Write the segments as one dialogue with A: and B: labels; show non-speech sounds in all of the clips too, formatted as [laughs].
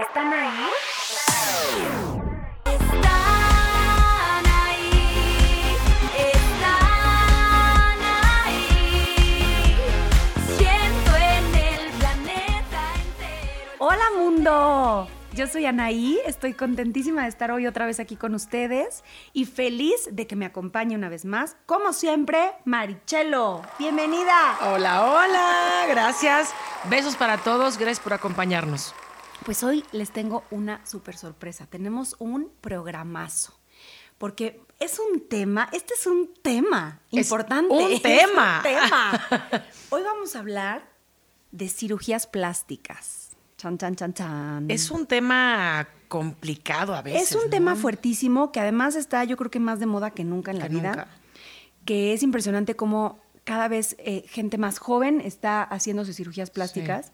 A: ¿Están ahí?
B: Están ahí, están ahí. Siento en el planeta entero.
A: Hola mundo. Yo soy Anaí, estoy contentísima de estar hoy otra vez aquí con ustedes y feliz de que me acompañe una vez más, como siempre, Marichelo. Bienvenida.
C: Hola, hola, gracias. Besos para todos, gracias por acompañarnos.
A: Pues hoy les tengo una súper sorpresa. Tenemos un programazo. Porque es un tema, este es un tema
C: Es
A: importante.
C: un [laughs]
A: es
C: tema.
A: un tema. [laughs] Hoy vamos a hablar de cirugías plásticas. Chan, chan, chan, chan.
C: Es un tema complicado a veces.
A: Es un
C: ¿no?
A: tema fuertísimo que además está, yo creo que más de moda que nunca en la vida.
C: nunca.
A: Que es impresionante cómo cada vez eh, gente más joven está haciéndose cirugías plásticas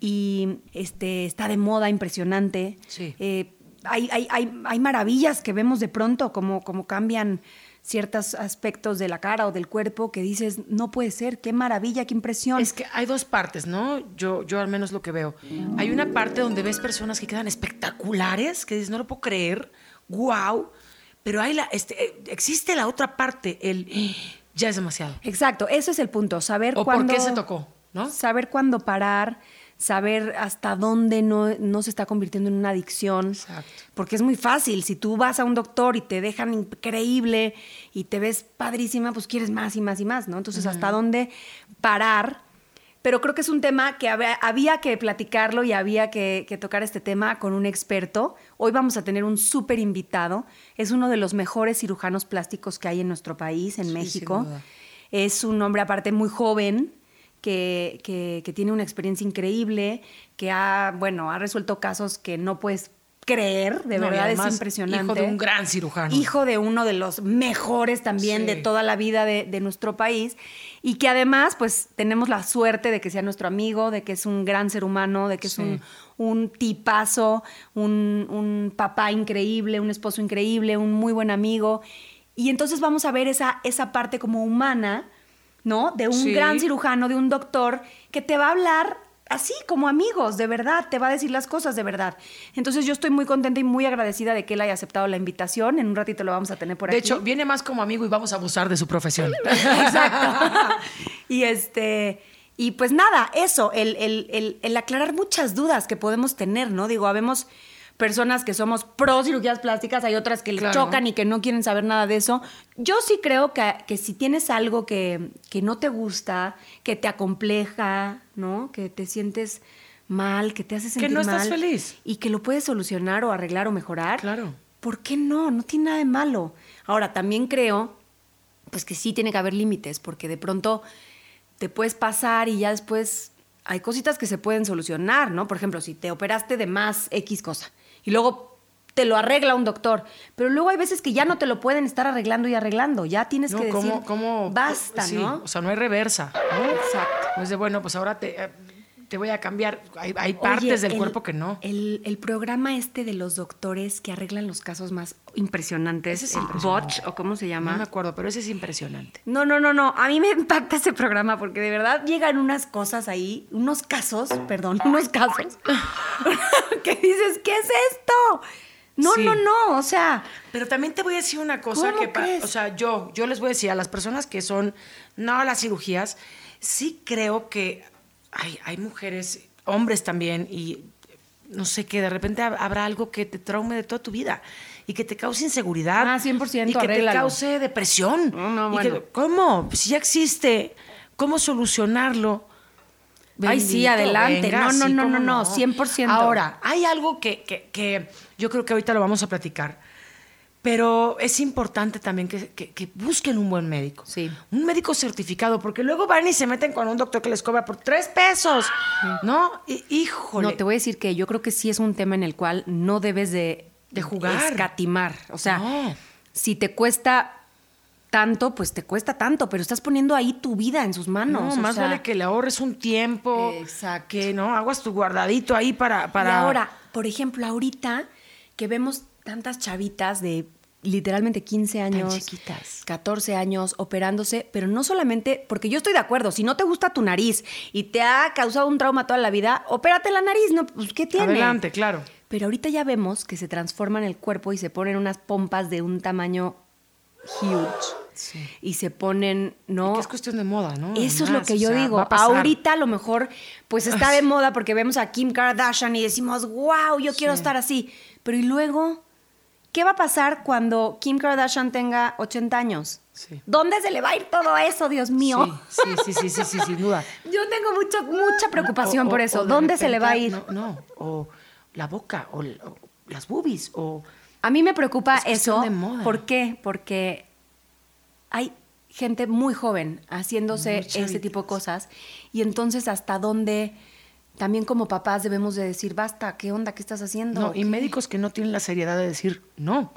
A: y este, está de moda impresionante.
C: Sí.
A: Eh, hay, hay- hay- hay maravillas que vemos de pronto, como, como cambian ciertos aspectos de la cara o del cuerpo que dices, no puede ser, qué maravilla, qué impresión.
C: Es que hay dos partes, ¿no? Yo, yo al menos lo que veo. Hay una parte donde ves personas que quedan espectaculares, que dices, no lo puedo creer, wow. Pero hay la, este, eh, existe la otra parte, el ya es demasiado.
A: Exacto, eso es el punto, saber
C: O
A: cuándo...
C: por qué se tocó, ¿no?
A: Saber cuándo parar, saber hasta dónde no, no se está convirtiendo en una adicción.
C: Exacto.
A: Porque es muy fácil, si tú vas a un doctor y te dejan increíble y te ves padrísima, pues quieres más y más y más, ¿no? Entonces, ¿hasta dónde parar? Pero creo que es un tema que había, había que platicarlo y había que, que tocar este tema con un experto. Hoy vamos a tener un súper invitado. Es uno de los mejores cirujanos plásticos que hay en nuestro país, en
C: Sí,
A: México. Es un hombre aparte muy joven, que, que- que tiene una experiencia increíble, que ha, bueno, ha resuelto casos que no puedes creer, de
C: No,
A: verdad
C: además,
A: es impresionante.
C: Hijo de un gran cirujano.
A: Hijo de uno de los mejores también
C: Sí.
A: de toda la vida de, de nuestro país y que además pues tenemos la suerte de que sea nuestro amigo, de que es un gran ser humano, de que es un, un tipazo, un, un papá increíble, un esposo increíble, un muy buen amigo. Y entonces vamos a ver esa, esa parte como humana, ¿no? De un
C: Sí.
A: gran cirujano, de un doctor que te va a hablar así, como amigos, de verdad, te va a decir las cosas de verdad. Entonces yo estoy muy contenta y muy agradecida de que él haya aceptado la invitación. En un ratito lo vamos a tener por
C: de
A: aquí.
C: hecho, viene más como amigo y vamos a abusar de su profesión. [laughs]
A: Exacto. y este. Y pues nada, eso, el, el- el- el aclarar muchas dudas que podemos tener, ¿no? Digo, habemos personas que somos pro cirugías plásticas, hay otras que chocan y que no quieren saber nada de eso. Yo sí creo que, que si tienes algo que, que no te gusta, que te acompleja, ¿no? Que te sientes mal, que te hace sentir
C: no estás feliz.
A: Y que lo puedes solucionar o arreglar o mejorar.
C: Claro.
A: ¿Por qué no? No tiene nada de malo. Ahora, también creo pues que sí tiene que haber límites, porque de pronto te puedes pasar y ya después hay cositas que se pueden solucionar, ¿no? Por ejemplo, si te operaste de más X cosa y luego te lo arregla un doctor, pero luego hay veces que ya no te lo pueden estar arreglando y arreglando, ya tienes
C: No,
A: que decir,
C: ¿cómo- cómo-
A: basta,
C: sí,
A: ¿no?
C: O sea, no hay reversa. ¿no?
A: Exacto.
C: No es de, bueno, pues ahora te, eh, te voy a cambiar. Hay, hay
A: Oye,
C: partes del
A: el-
C: cuerpo que no.
A: El, el programa este de los doctores que arreglan los casos más impresionantes,
C: Ese es
A: el
C: impresionante.
A: Botch, o cómo se llama.
C: No me acuerdo, pero ese es impresionante.
A: No, no, no, no. A mí me impacta ese programa porque de verdad llegan unas cosas ahí, unos casos, perdón, [laughs] unos casos, [laughs] que dices, ¿qué es esto? No,
C: Sí.
A: no, no. O sea,
C: Pero también te voy a decir una cosa
A: ¿Cómo
C: que,
A: crees?
C: o sea, yo, yo les voy a decir a las personas que son, no a las cirugías, sí creo que hay, hay mujeres, hombres también, y no sé, que de repente hab- habrá algo que te traume de toda tu vida y que te cause inseguridad.
A: Ah, 100%,
C: Y que te cause depresión.
A: No, no,
C: que-
A: bueno.
C: ¿Cómo? Si ya existe, ¿cómo solucionarlo?
A: Ay, sí, adelante.
C: venga,
A: No, no,
C: sí,
A: no, no, no, 100%.
C: Ahora, hay algo que, que- que yo creo que ahorita lo vamos a platicar, pero es importante también que, que- que busquen un buen médico.
A: Sí.
C: Un médico certificado, porque luego van y se meten con un doctor que les cobra por tres pesos, ¿no? Y- híjole.
A: no, te voy a decir que yo creo que sí es un tema en el cual no debes de,
C: De jugar.
A: escatimar. O sea,
C: No.
A: si te cuesta tanto, pues te cuesta tanto, pero estás poniendo ahí tu vida en sus manos.
C: No,
A: o
C: más
A: sea,
C: vale que le ahorres un tiempo.
A: Exacto.
C: Que no, hagas tu guardadito ahí para... para...
A: Y ahora, por ejemplo, ahorita que vemos tantas chavitas de literalmente 15 años,
C: chiquitas.
A: 14 años operándose, pero no solamente, porque yo estoy de acuerdo, si no te gusta tu nariz y te ha causado un trauma toda la vida, opérate la nariz, no, pues ¿qué tiene?
C: Adelante, claro.
A: Pero ahorita ya vemos que se transforman el cuerpo y se ponen unas pompas de un tamaño huge. Y se ponen, ¿no?
C: Que es cuestión de moda, ¿no?
A: Eso es lo que
C: o
A: yo
C: sea,
A: digo. Ahorita a lo mejor pues está de [laughs] moda porque vemos a Kim Kardashian y decimos, wow, yo quiero estar así. Pero ¿y luego? ¿Qué va a pasar cuando Kim Kardashian tenga 80 años?
C: Sí.
A: ¿Dónde se le va a ir todo eso, Dios mío?
C: Sí, sí, sí, sí, sí, sí, sin duda. [laughs]
A: Yo tengo mucho, mucha preocupación por eso. ¿Dónde se le va a ir?
C: No, no, o la boca, o, las boobies, o...
A: A mí me preocupa eso.
C: de moda.
A: ¿Por qué? Porque hay gente muy joven haciéndose
C: chavitas.
A: tipo de cosas y entonces hasta dónde también como papás debemos de decir, basta, ¿qué onda? ¿Qué estás haciendo?
C: No, y médicos que no tienen la seriedad de decir, no,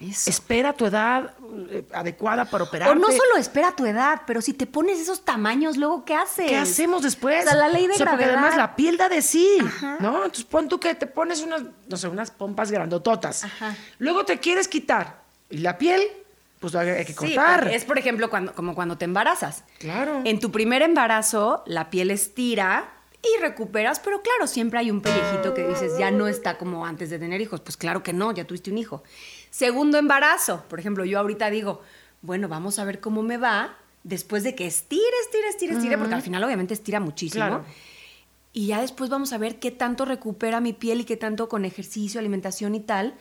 A: Eso.
C: espera tu edad eh, adecuada para operarte.
A: O no solo espera tu edad, pero si te pones esos tamaños, luego ¿qué haces?
C: ¿Qué hacemos después?
A: O sea, la ley de
C: O sea, porque
A: gravedad.
C: además la piel da de sí,
A: Ajá.
C: ¿no? Entonces pon tú que te pones unas, no sé, unas pompas grandototas.
A: Ajá.
C: Luego te quieres quitar. Y la piel, pues hay que
A: Sí,
C: cortar.
A: es por ejemplo cuando, como cuando te embarazas.
C: Claro.
A: En tu primer embarazo, la piel estira y recuperas, pero claro, siempre hay un pellejito que dices, ya no está como antes de tener hijos. Pues claro que no, ya tuviste un hijo. Segundo embarazo, por ejemplo, yo ahorita digo, bueno, vamos a ver cómo me va después de que estire, estire, estire, estire, porque al final obviamente estira muchísimo.
C: Claro.
A: Y ya después vamos a ver qué tanto recupera mi piel y qué tanto con ejercicio, alimentación y tal.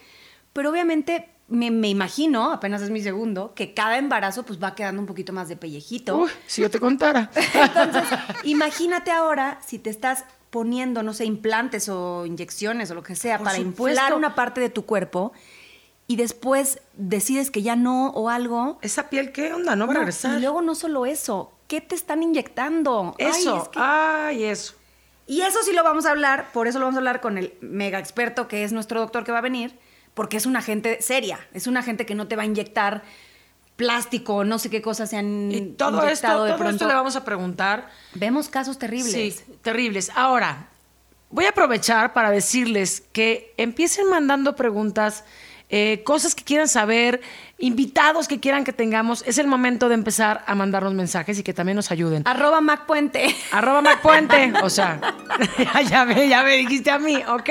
A: Pero obviamente me, me imagino, apenas es mi segundo, que cada embarazo pues va quedando un poquito más de pellejito.
C: Uy, si yo te contara. [laughs]
A: Entonces, imagínate ahora si te estás poniendo, no sé, implantes o inyecciones o lo que sea
C: Por
A: para
C: supuesto.
A: inflar una parte de tu cuerpo y después decides que ya no o algo.
C: ¿Esa piel qué onda? No va a regresar.
A: y luego no solo eso, ¿qué te están inyectando? Ay,
C: Eso,
A: es que-
C: ay, eso.
A: y eso sí lo vamos a hablar, por eso lo vamos a hablar con el mega experto que es nuestro doctor que va a venir, porque es una gente seria, es una gente que no te va a inyectar plástico, no sé qué cosas se han
C: Y todo esto,
A: inyectado de
C: todo
A: pronto.
C: esto le vamos a preguntar.
A: Vemos casos terribles.
C: Sí, terribles. Ahora, voy a aprovechar para decirles que empiecen mandando preguntas, eh, cosas que quieran saber, invitados que quieran que tengamos. Es el momento de empezar a mandarnos mensajes y que también nos ayuden.
A: Arroba Mac Puente.
C: Arroba MacPuente. O sea, [laughs] [laughs] ya, me, ya me dijiste a mí, ok.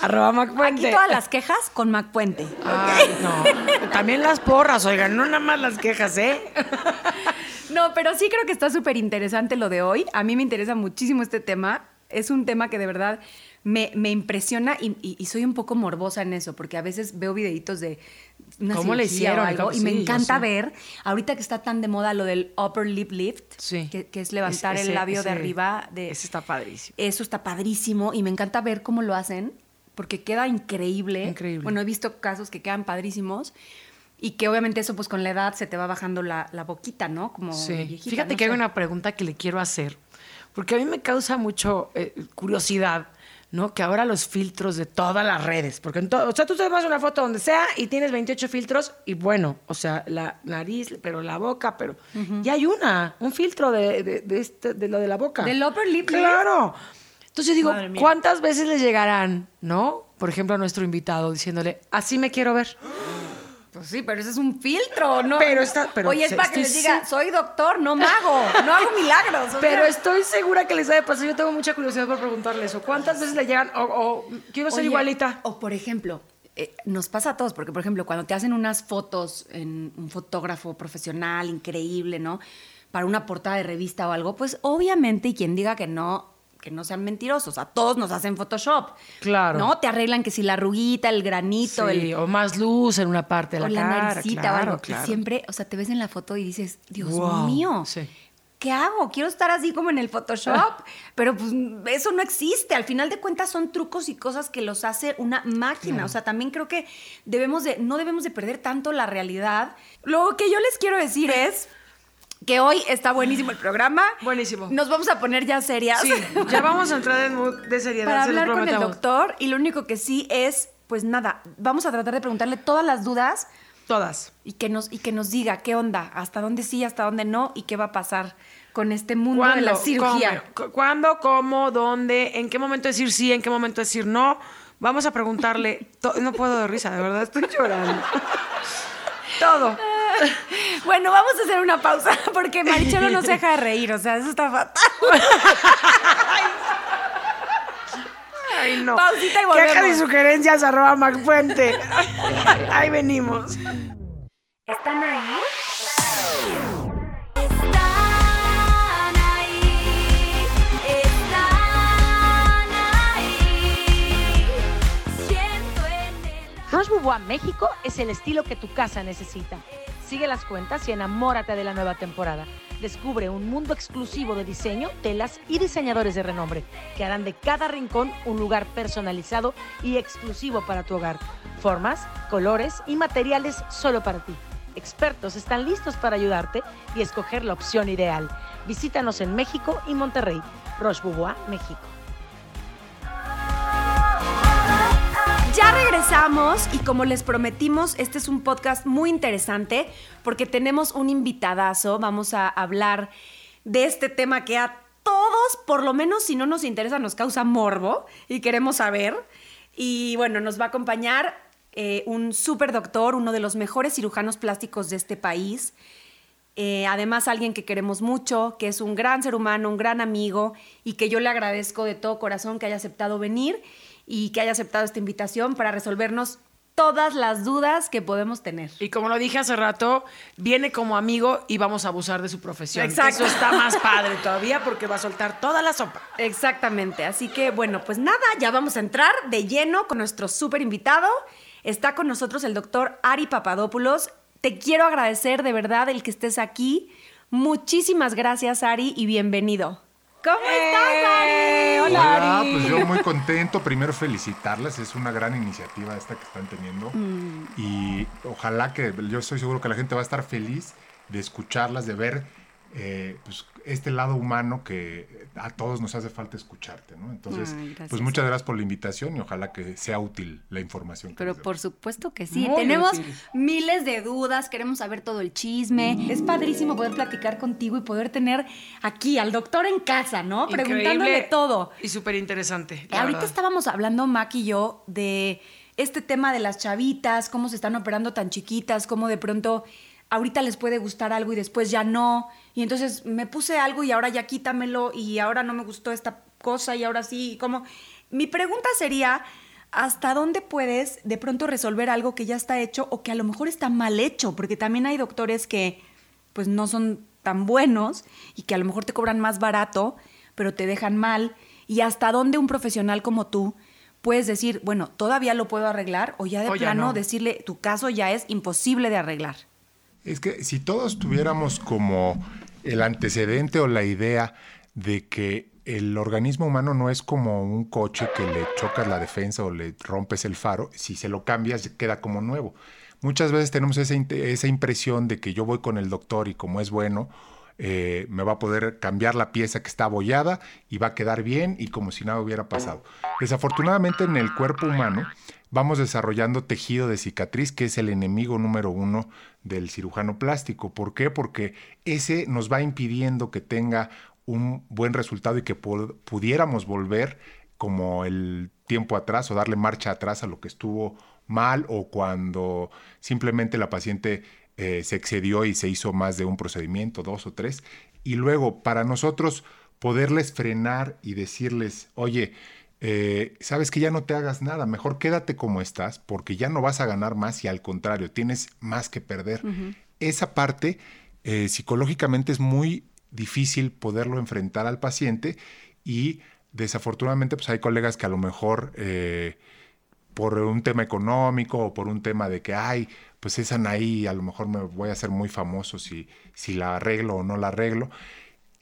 C: Arroba MacPuente.
A: Aquí todas las quejas con Mac Puente.
C: Ay, no. También las porras, oigan, no nada más las quejas, ¿eh? [laughs]
A: No, pero sí creo que está súper interesante lo de hoy. A mí me interesa muchísimo este tema. Es un tema que de verdad me, me impresiona y, y- y soy un poco morbosa en eso, porque a veces veo videitos de una
C: ¿Cómo le
A: cirugía o
C: hicieron?
A: algo, y me encanta ver, ahorita que está tan de moda lo del upper lip lift,
C: Sí.
A: que, que es levantar
C: Ese-
A: el labio de
C: ese-
A: arriba. De,
C: ese está padrísimo.
A: Eso está padrísimo y me encanta ver cómo lo hacen, porque queda increíble.
C: Increíble.
A: Bueno, he visto casos que quedan padrísimos. Y que obviamente eso, pues con la edad se te va bajando la, la boquita, ¿no? Como de
C: Sí.
A: viejita,
C: Fíjate
A: no
C: que hay
A: sé.
C: una pregunta que le quiero hacer, porque a mí me causa mucho eh, curiosidad, ¿no? Que ahora los filtros de todas las redes, porque en todo, o sea, tú te tomas una foto donde sea y tienes 28 filtros y bueno, o sea, la nariz, pero la boca, pero ya hay una, un filtro de, de, de este- de lo de la boca.
A: ¿Del upper lip lift?
C: Claro. Entonces digo. ¿cuántas veces le llegarán, no? Por ejemplo, a nuestro invitado diciéndole, así me quiero ver.
A: Pues sí, pero ese es un filtro, ¿no?
C: Pero está- pero
A: Oye, es para que les diga, soy doctor, no mago, no hago milagros. o
C: Pero estoy segura que les ha de pasar. Yo tengo mucha curiosidad por preguntarle eso. ¿Cuántas veces le llegan? O, o quiero ser
A: Oye,
C: igualita.
A: O por ejemplo, eh, nos pasa a todos, porque por ejemplo, cuando te hacen unas fotos en un fotógrafo profesional increíble, ¿no? Para una portada de revista o algo, pues obviamente, y quien diga que no, que no sean mentirosos, a todos nos hacen Photoshop.
C: Claro.
A: ¿No? Te arreglan que si la arruguita, el granito,
C: Sí,
A: el,
C: o más luz en una parte de
A: o
C: la,
A: la
C: cara.
A: naricita
C: claro,
A: o algo.
C: claro.
A: Y siempre, o sea, te ves en la foto y dices, Dios
C: Wow,
A: mío.
C: sí.
A: ¿Qué hago? Quiero estar así como en el Photoshop, [laughs] pero pues eso no existe. Al final de cuentas son trucos y cosas que los hace una máquina. O sea, también creo que debemos de, no debemos de perder tanto la realidad. Lo que yo les quiero decir es que hoy está buenísimo el programa.
C: Buenísimo.
A: Nos vamos a poner ya serias.
C: Sí, ya vamos a entrar en mood de seriedad.
A: para hablar con el doctor y lo único que sí es, pues nada, vamos a tratar de preguntarle todas las dudas
C: Todas.
A: y que nos y que nos diga qué onda, hasta dónde sí, hasta dónde no y qué va a pasar con este mundo de la cirugía.
C: cómo, cu- ¿Cuándo? ¿Cómo? ¿Dónde? ¿En qué momento decir sí? ¿En qué momento decir no? Vamos a preguntarle. No puedo de risa, de verdad, estoy llorando. [laughs] todo. [laughs]
A: Bueno, vamos a hacer una pausa [laughs] porque Marichelo no se deja de reír, o sea, eso está fatal. [laughs]
C: Ay, no.
A: Pausita y volvemos.
C: Quejas y sugerencias arroba Macfuente. Ahí venimos.
A: ¿Están ahí?
B: Están ahí, están ahí. Siento en el
D: México es el estilo que tu casa necesita. Sigue las cuentas y enamórate de la nueva temporada. Descubre un mundo exclusivo de diseño, telas y diseñadores de renombre que harán de cada rincón un lugar personalizado y exclusivo para tu hogar. Formas, colores y materiales solo para ti. Expertos están listos para ayudarte y escoger la opción ideal. Visítanos en México y Monterrey. Roche México.
A: Ya regresamos y como les prometimos, este es un podcast muy interesante porque tenemos un invitadazo. Vamos a hablar de este tema que a todos, por lo menos si no nos interesa, nos causa morbo y queremos saber. Y bueno, nos va a acompañar eh, un super doctor, uno de los mejores cirujanos plásticos de este país. Eh, además, alguien que queremos mucho, que es un gran ser humano, un gran amigo y que yo le agradezco de todo corazón que haya aceptado venir y que haya aceptado esta invitación para resolvernos todas las dudas que podemos tener.
C: Y como lo dije hace rato, viene como amigo y vamos a abusar de su profesión.
A: Exacto.
C: Eso está más padre todavía porque va a soltar toda la sopa.
A: Exactamente, así que bueno, pues nada, ya vamos a entrar de lleno con nuestro súper invitado. Está con nosotros el doctor Ari Papadopoulos. Te quiero agradecer de verdad el que estés aquí. Muchísimas gracias, Ari, y bienvenido. ¿Cómo estás, Ari?
E: Hola, pues yo muy contento. Primero felicitarlas, es una gran iniciativa esta que están teniendo. Y ojalá que, yo estoy seguro que la gente va a estar feliz de escucharlas, de ver eh, pues, este lado humano que a todos nos hace falta escucharte, ¿no? Entonces,
A: Ay,
E: pues muchas gracias por la invitación y ojalá que sea útil la información. que
A: Pero por supuesto que sí.
C: Muy
A: Tenemos
C: útil.
A: miles de dudas, queremos saber todo el chisme. Es padrísimo poder platicar contigo y poder tener aquí al doctor en casa, ¿no? Preguntándole todo.
C: Y súper interesante.
A: Ahorita estábamos hablando, Mac y yo, de este tema de las chavitas, cómo se están operando tan chiquitas, cómo de pronto ahorita les puede gustar algo y después ya no. Y entonces me puse algo y ahora ya quítamelo y ahora no me gustó esta cosa y ahora sí. Como mi pregunta sería, ¿hasta dónde puedes de pronto resolver algo que ya está hecho o que a lo mejor está mal hecho? Porque también hay doctores que pues no son tan buenos y que a lo mejor te cobran más barato, pero te dejan mal. Y hasta dónde un profesional como tú puedes decir, bueno, todavía lo puedo arreglar o ya de
C: O ya
A: plano
C: no.
A: decirle, tu caso ya es imposible de arreglar.
E: Es que si todos tuviéramos como el antecedente o la idea de que el organismo humano no es como un coche que le chocas la defensa o le rompes el faro, si se lo cambias queda como nuevo. Muchas veces tenemos esa, esa impresión de que yo voy con el doctor y como es bueno, eh, me va a poder cambiar la pieza que está abollada y va a quedar bien y como si nada hubiera pasado. Desafortunadamente en el cuerpo humano vamos desarrollando tejido de cicatriz, que es el enemigo número uno del cirujano plástico. ¿Por qué? Porque ese nos va impidiendo que tenga un buen resultado y que pu- pudiéramos volver como el tiempo atrás o darle marcha atrás a lo que estuvo mal o cuando simplemente la paciente eh, se excedió y se hizo más de un procedimiento, dos o tres. Y luego, para nosotros poderles frenar y decirles, oye, eh, sabes que ya no te hagas nada, mejor quédate como estás porque ya no vas a ganar más y al contrario, tienes más que perder. Esa parte eh, psicológicamente es muy difícil poderlo enfrentar al paciente y desafortunadamente pues hay colegas que a lo mejor eh, por un tema económico o por un tema de que, ay, pues es Anaí, a lo mejor me voy a hacer muy famoso si, si la arreglo o no la arreglo.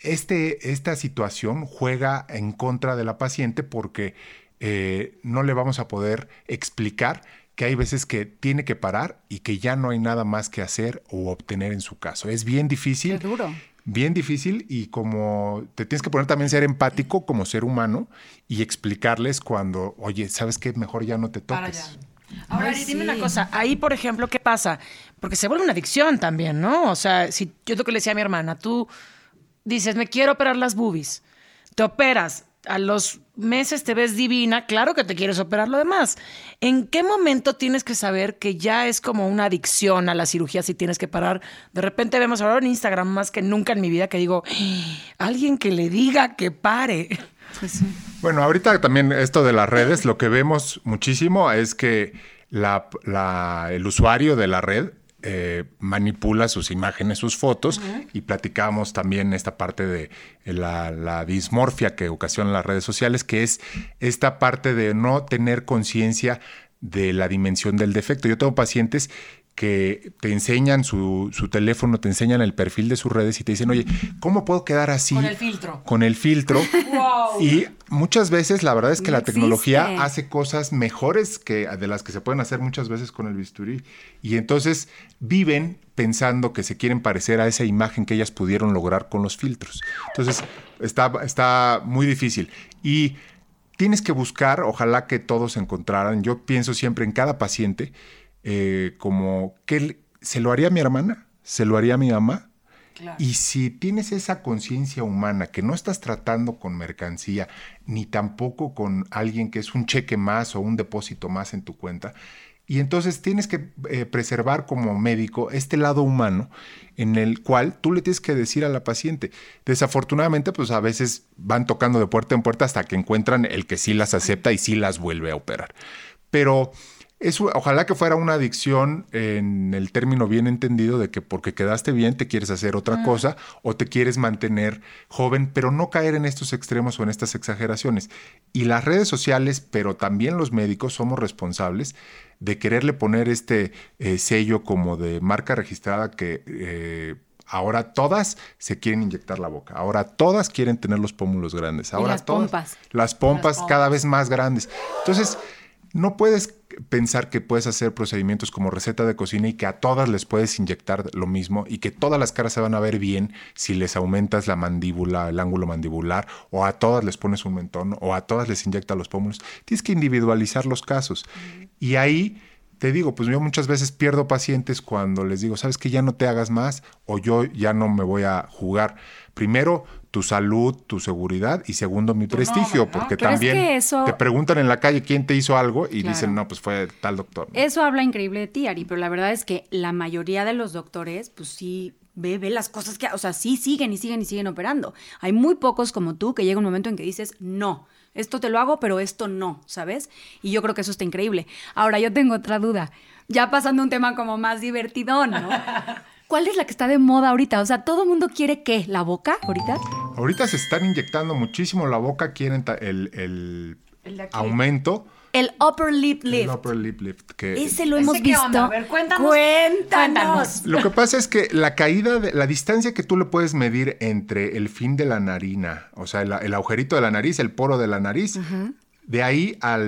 E: Este, esta situación juega en contra de la paciente porque eh, no le vamos a poder explicar que hay veces que tiene que parar y que ya no hay nada más que hacer o obtener en su caso. Es bien difícil.
A: Es duro.
E: Bien difícil y como te tienes que poner también ser empático como ser humano y explicarles cuando, oye, ¿sabes qué? Mejor ya no te toques.
C: Ahora,
A: Ay,
C: dime
A: sí.
C: una cosa. Ahí, por ejemplo, ¿qué pasa? Porque se vuelve una adicción también, ¿no? O sea, si yo lo que le decía a mi hermana, tú dices, me quiero operar las boobies, te operas, a los meses te ves divina, claro que te quieres operar lo demás. ¿En qué momento tienes que saber que ya es como una adicción a la cirugía si tienes que parar? De repente vemos ahora en Instagram más que nunca en mi vida que digo, "Ah, alguien que le diga que pare.
E: Bueno, ahorita también esto de las redes, lo que vemos muchísimo es que la- la- el usuario de la red eh, manipula sus imágenes, sus fotos, y platicamos también esta parte de la, la dismorfia que ocasionan las redes sociales, que es esta parte de no tener conciencia de la dimensión del defecto. Yo tengo pacientes que te enseñan su, su teléfono, te enseñan el perfil de sus redes y te dicen, oye, ¿cómo puedo quedar así?
C: Con el filtro.
E: Con el filtro. [laughs] Y muchas veces la verdad es que
A: No
E: la tecnología hace cosas mejores que de las que se pueden hacer muchas veces con el bisturí. Y entonces viven pensando que se quieren parecer a esa imagen que ellas pudieron lograr con los filtros. Entonces está, está muy difícil. Y tienes que buscar, ojalá que todos encontraran, yo pienso siempre en cada paciente, eh, como que se lo haría a mi hermana, se lo haría a mi mamá. Y si tienes esa conciencia humana que no estás tratando con mercancía, ni tampoco con alguien que es un cheque más o un depósito más en tu cuenta, y entonces tienes que eh, preservar como médico este lado humano en el cual tú le tienes que decir a la paciente. Desafortunadamente, pues a veces van tocando de puerta en puerta hasta que encuentran el que sí las acepta y sí las vuelve a operar. Pero es, ojalá que fuera una adicción en el término bien entendido de que porque quedaste bien te quieres hacer otra cosa o te quieres mantener joven, pero no caer en estos extremos o en estas exageraciones. Y las redes sociales, pero también los médicos somos responsables de quererle poner este eh, sello como de marca registrada que eh, ahora todas se quieren inyectar la boca, ahora todas quieren tener los pómulos grandes, ahora
A: las
E: todas-
A: pompas.
E: las pompas cada vez más grandes. Entonces, no puedes pensar que puedes hacer procedimientos como receta de cocina y que a todas les puedes inyectar lo mismo y que todas las caras se van a ver bien si les aumentas la mandíbula, el ángulo mandibular, o a todas les pones un mentón, o a todas les inyectas los pómulos. Tienes que individualizar los casos. Y ahí te digo, pues yo muchas veces pierdo pacientes cuando les digo, sabes que ya no te hagas más o yo ya no me voy a jugar. Primero, tu salud, tu seguridad y segundo, mi prestigio, porque
A: Pero es
E: también
A: que eso-
E: te preguntan en la calle quién te hizo algo y dicen, no, pues fue tal doctor.
A: Eso habla increíble de ti, Ari, pero la verdad es que la mayoría de los doctores, pues sí, ve, ve las cosas que, o sea, sí siguen y siguen y siguen operando. Hay muy pocos como tú que llega un momento en que dices, no, esto te lo hago, pero esto no, ¿sabes? Y yo creo que eso está increíble. Ahora, yo tengo otra duda, ya pasando a un tema como más divertidón, ¿no? [laughs] ¿Cuál es la que está de moda ahorita? O sea, ¿todo el mundo quiere qué? ¿La boca ahorita?
E: Ahorita se están inyectando muchísimo la boca, quieren el, el aumento.
A: El upper lip
E: El
A: lift.
E: upper lip lift. Que
A: Ese lo
C: ¿Ese
A: hemos
C: qué
A: visto.
C: onda? A ver, cuéntanos.
A: Cuéntanos.
E: Lo que pasa es que la caída, de, la distancia que tú le puedes medir entre el fin de la narina, o sea, el, el agujerito de la nariz, el poro de la nariz, de ahí a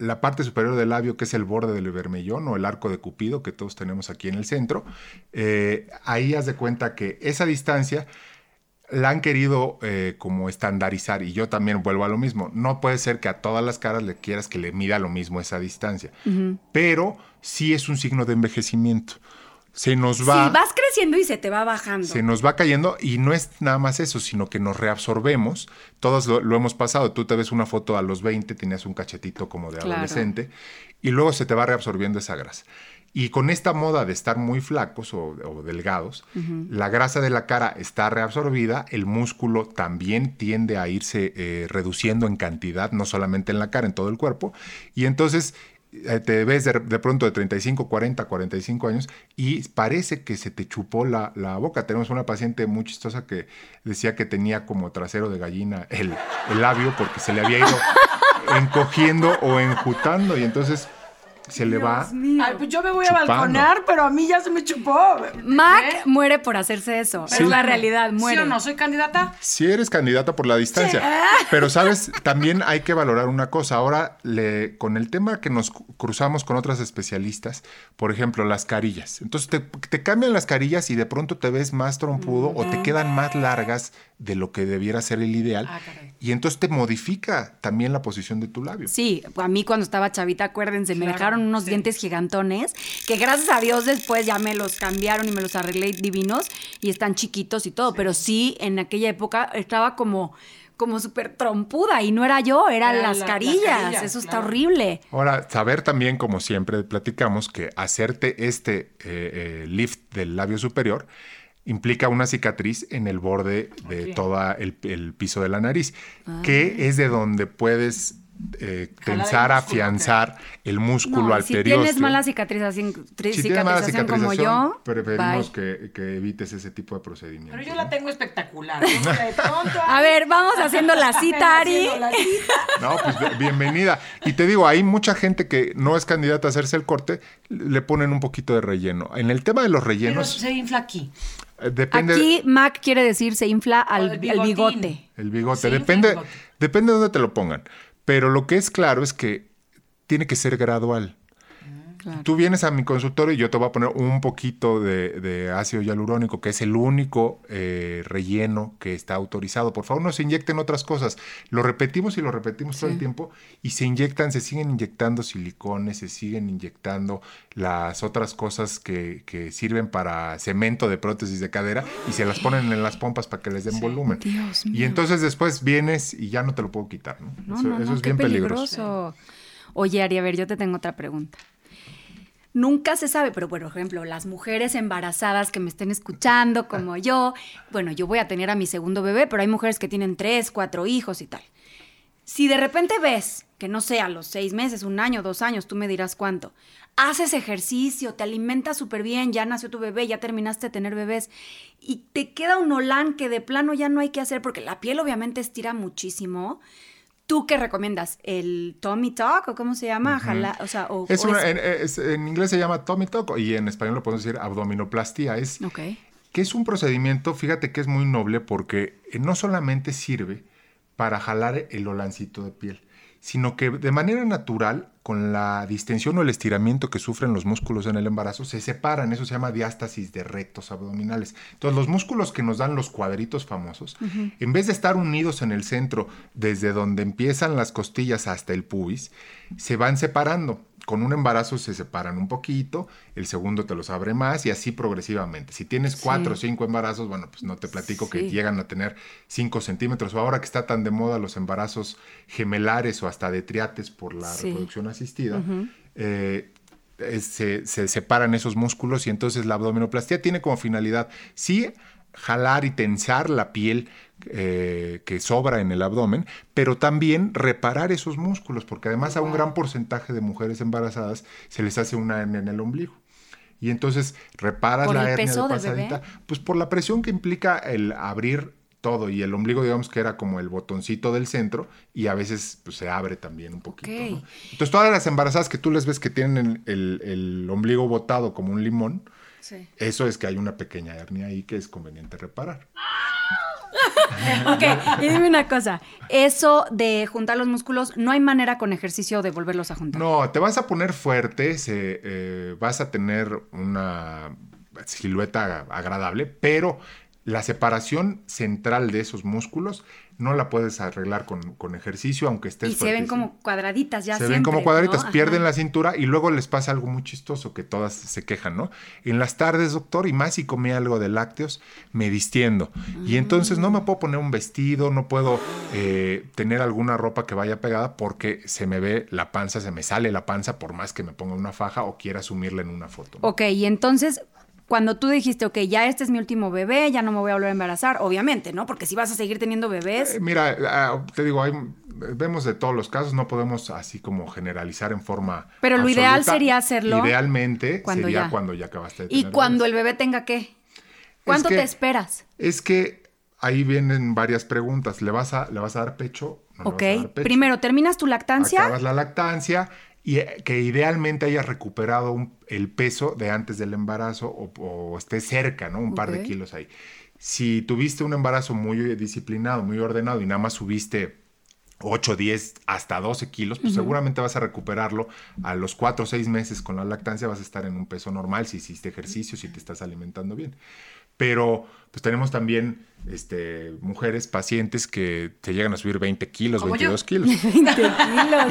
E: la parte superior del labio, que es el borde del vermellón o el arco de Cupido que todos tenemos aquí en el centro, eh, ahí haz de cuenta que esa distancia la han querido eh, como estandarizar y yo también vuelvo a lo mismo. No puede ser que a todas las caras le quieras que le mida lo mismo esa distancia, pero sí es un signo de envejecimiento. Se nos va,
A: Sí, vas creciendo y se te va bajando.
E: se nos va cayendo y no es nada más eso, sino que nos reabsorbemos. Todos lo, lo hemos pasado. Tú te ves una foto a los 20, tenías un cachetito como de
A: Claro.
E: adolescente y luego se te va reabsorbiendo esa grasa. Y con esta moda de estar muy flacos o, o delgados, la grasa de la cara está reabsorbida, el músculo también tiende a irse eh, reduciendo en cantidad, no solamente en la cara, en todo el cuerpo. Y entonces te ves de, de pronto de 35, 40, 45 años y parece que se te chupó la, la boca. Tenemos una paciente muy chistosa que decía que tenía como trasero de gallina el, el labio porque se le había ido [laughs] encogiendo o enjutando y entonces se le va.
C: Ay, pues yo me voy a balconar, pero a mí ya se me chupó.
A: Mac
C: ¿Eh?
A: muere por hacerse eso.
E: Sí.
A: Es la realidad, muere.
C: ¿Sí o no? ¿Soy candidata?
E: Si eres candidata por la distancia. Pero, ¿sabes? También hay que valorar una cosa. Ahora, le, con el tema que nos cruzamos con otras especialistas, por ejemplo, las carillas. Entonces, te, te cambian las carillas y de pronto te ves más trompudo o te quedan más largas de lo que debiera ser el ideal.
C: Ah, caray.
E: y entonces te modifica también la posición de tu labio.
A: Sí, a mí cuando estaba chavita, acuérdense, me
C: Claro,
A: unos
C: sí.
A: dientes gigantones que gracias a Dios después ya me los cambiaron y me los arreglé divinos y están chiquitos y todo, pero sí en aquella época estaba como como súper trompuda y no era yo, eran
C: Eran
A: las
C: la- las
A: carillas. Eso está
C: claro.
A: horrible.
E: Ahora, saber también, como siempre platicamos, que hacerte este eh, eh, lift del labio superior implica una cicatriz en el borde de todo el, el piso de la nariz,
A: Ah.
E: que es de donde puedes eh, tensar,
C: músculo,
E: afianzar el músculo
A: No,
E: al
A: si tienes mala cicatrización, tri-
E: si tienes mala
A: cicatrización como yo,
E: preferimos que, que evites ese tipo de procedimientos.
C: Pero yo
E: ¿no?
C: la tengo espectacular. [laughs] Pronto,
A: A ver, vamos haciendo la [laughs] cita, Ari.
C: haciendo la cita.
E: No, pues bi- bienvenida. Y te digo, hay mucha gente que no es candidata a hacerse el corte, le ponen un poquito de relleno. En el tema de los
C: Pero
E: rellenos,
C: se infla aquí.
E: eh, depende.
A: Aquí Mac quiere decir se infla al,
C: el
A: bigote.
E: El bigote. Depende,
C: el bigote.
E: depende de dónde te lo pongan. Pero lo que es claro es que tiene que ser gradual.
A: Claro.
E: Tú vienes a mi consultorio y yo te voy a poner un poquito de, de ácido hialurónico, que es el único eh, relleno que está autorizado. Por favor, no se inyecten otras cosas. Lo repetimos y lo repetimos todo el tiempo y se inyectan, se siguen inyectando silicones, se siguen inyectando las otras cosas que, que sirven para cemento de prótesis de cadera y se las ponen en las pompas para que les den volumen.
A: Dios
E: Y
A: mío.
E: entonces después vienes y ya no te lo puedo quitar. ¿no?
A: No,
E: eso
A: no,
E: eso
A: no,
E: es bien peligroso.
A: peligroso. Oye, Ari, a ver, yo te tengo otra pregunta. Nunca se sabe, pero por ejemplo, las mujeres embarazadas que me estén escuchando, como yo, bueno, yo voy a tener a mi segundo bebé, pero hay mujeres que tienen tres, cuatro hijos y tal. Si de repente ves que no sé, a los seis meses, un año, dos años, tú me dirás cuánto, haces ejercicio, te alimentas súper bien, ya nació tu bebé, ya terminaste de tener bebés, y te queda un olán que de plano ya no hay que hacer porque la piel obviamente estira muchísimo. ¿Tú qué recomiendas? ¿El Tommy Talk o cómo se llama? Jala- o sea, o-
E: Es
A: o
E: una-
A: es-
E: en, es- en inglés se llama tummy tuck y en español lo podemos decir abdominoplastía. Es, que es un procedimiento, fíjate que es muy noble porque eh, no solamente sirve para jalar el olancito de piel, sino que de manera natural, con la distensión o el estiramiento que sufren los músculos en el embarazo, se separan, eso se llama diástasis de rectos abdominales. Entonces, los músculos que nos dan los cuadritos famosos, en vez de estar unidos en el centro, desde donde empiezan las costillas hasta el pubis, se van separando. Con un embarazo se separan un poquito, el segundo te los abre más y así progresivamente. Si tienes cuatro o cinco embarazos, bueno, pues no te platico que llegan a tener cinco centímetros. O ahora que está tan de moda los embarazos gemelares o hasta de triates por la
A: Sí.
E: reproducción asistida, eh, es- se, se separan esos músculos y entonces la abdominoplastía tiene como finalidad, sí, jalar y tensar la piel eh, que sobra en el abdomen, pero también reparar esos músculos, porque además a un gran porcentaje de mujeres embarazadas se les hace una hernia en el ombligo. Y entonces reparas
A: ¿Por
E: la
A: el
E: hernia
A: peso
E: de
A: del bebé?
E: pasadita, pues por la presión que implica el abrir todo y el ombligo digamos que era como el botoncito del centro y a veces pues, se abre también un poquito. Entonces todas las embarazadas que tú les ves que tienen el, el ombligo botado como un limón,
A: Sí.
E: eso es que hay una pequeña hernia ahí que es conveniente reparar. [laughs]
A: Ok, y dime una cosa. Eso de juntar los músculos, no hay manera con ejercicio de volverlos a juntar.
E: No, te vas a poner fuerte, se, eh, vas a tener una silueta agradable, pero la separación central de esos músculos no la puedes arreglar con, con ejercicio, aunque estés
A: y se ven como cuadraditas ya
E: se ven como cuadritas,
A: ¿no?
E: pierden la cintura y luego les pasa algo muy chistoso que todas se quejan, ¿no? En las tardes, doctor, y más si comí algo de lácteos, me distiendo. Y entonces no me puedo poner un vestido, no puedo eh, tener alguna ropa que vaya pegada porque se me ve la panza, se me sale la panza por más que me ponga una faja o quiera asumirla en una foto. ¿no?
A: Ok, y entonces, cuando tú dijiste, ok, ya este es mi último bebé, ya no me voy a volver a embarazar, obviamente, ¿no? Porque si vas a seguir teniendo bebés,
E: Eh, Mira, ah, te digo, hay, vemos de todos los casos, no podemos así como generalizar en forma.
A: Pero lo ideal sería hacerlo cuando
E: Idealmente sería
A: ya.
E: cuando ya acabaste de
A: y
E: tener
A: cuando
E: bebés.
A: el bebé tenga qué. ¿Cuánto
E: que-
A: te esperas?
E: Es que ahí vienen varias preguntas. ¿Le vas a, le vas a dar pecho? ¿No
A: ok,
E: dar pecho?
A: primero, ¿terminas tu lactancia?
E: Acabas la lactancia y eh, que idealmente hayas recuperado un- el peso de antes del embarazo o, o esté cerca, ¿no? Un par de kilos ahí. Si tuviste un embarazo muy disciplinado, muy ordenado y nada más subiste 8, 10, hasta 12 kilos, pues seguramente vas a recuperarlo a los 4 o 6 meses con la lactancia, vas a estar en un peso normal si hiciste ejercicio, si te estás alimentando bien. Pero pues tenemos también este, mujeres, pacientes que te llegan a subir 20 kilos,
C: Como
E: 22
C: yo. [laughs]
E: kilos.
A: 20 kilos.